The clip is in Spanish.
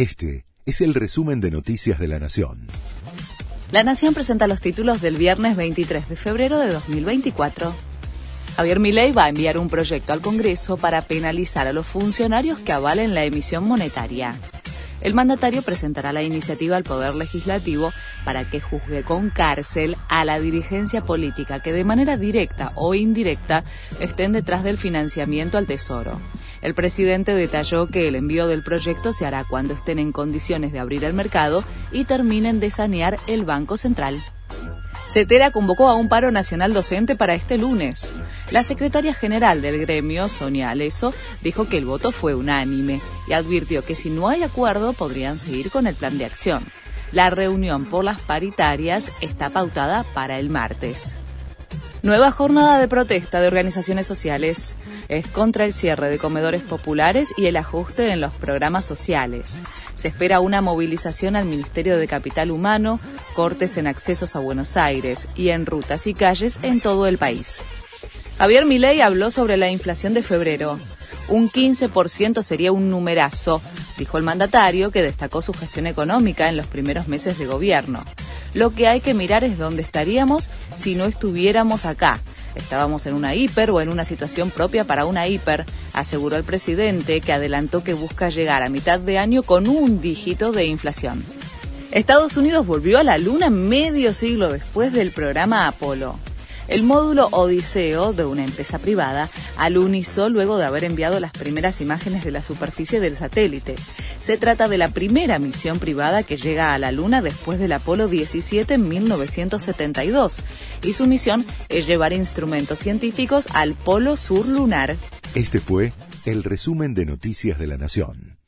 Este es el resumen de Noticias de la Nación. La Nación presenta los títulos del viernes 23 de febrero de 2024. Javier Milei va a enviar un proyecto al Congreso para penalizar a los funcionarios que avalen la emisión monetaria. El mandatario presentará la iniciativa al Poder Legislativo para que juzgue con cárcel a la dirigencia política que de manera directa o indirecta estén detrás del financiamiento al Tesoro. El presidente detalló que el envío del proyecto se hará cuando estén en condiciones de abrir el mercado y terminen de sanear el Banco Central. CETERA convocó a un paro nacional docente para este lunes. La secretaria general del gremio, Sonia Aleso, dijo que el voto fue unánime y advirtió que si no hay acuerdo podrían seguir con el plan de acción. La reunión por las paritarias está pautada para el martes. Nueva jornada de protesta de organizaciones sociales. Es contra el cierre de comedores populares y el ajuste en los programas sociales. Se espera una movilización al Ministerio de Capital Humano, cortes en accesos a Buenos Aires y en rutas y calles en todo el país. Javier Milei habló sobre la inflación de febrero. Un 15% sería un numerazo, dijo el mandatario, que destacó su gestión económica en los primeros meses de gobierno. Lo que hay que mirar es dónde estaríamos si no estuviéramos acá. Estábamos en una hiper o en una situación propia para una hiper, aseguró el presidente, que adelantó que busca llegar a mitad de año con un dígito de inflación. Estados Unidos volvió a la Luna medio siglo después del programa Apolo. El módulo Odiseo de una empresa privada alunizó luego de haber enviado las primeras imágenes de la superficie del satélite. Se trata de la primera misión privada que llega a la Luna después del Apolo 17 en 1972 y su misión es llevar instrumentos científicos al Polo Sur lunar. Este fue el resumen de Noticias de la Nación.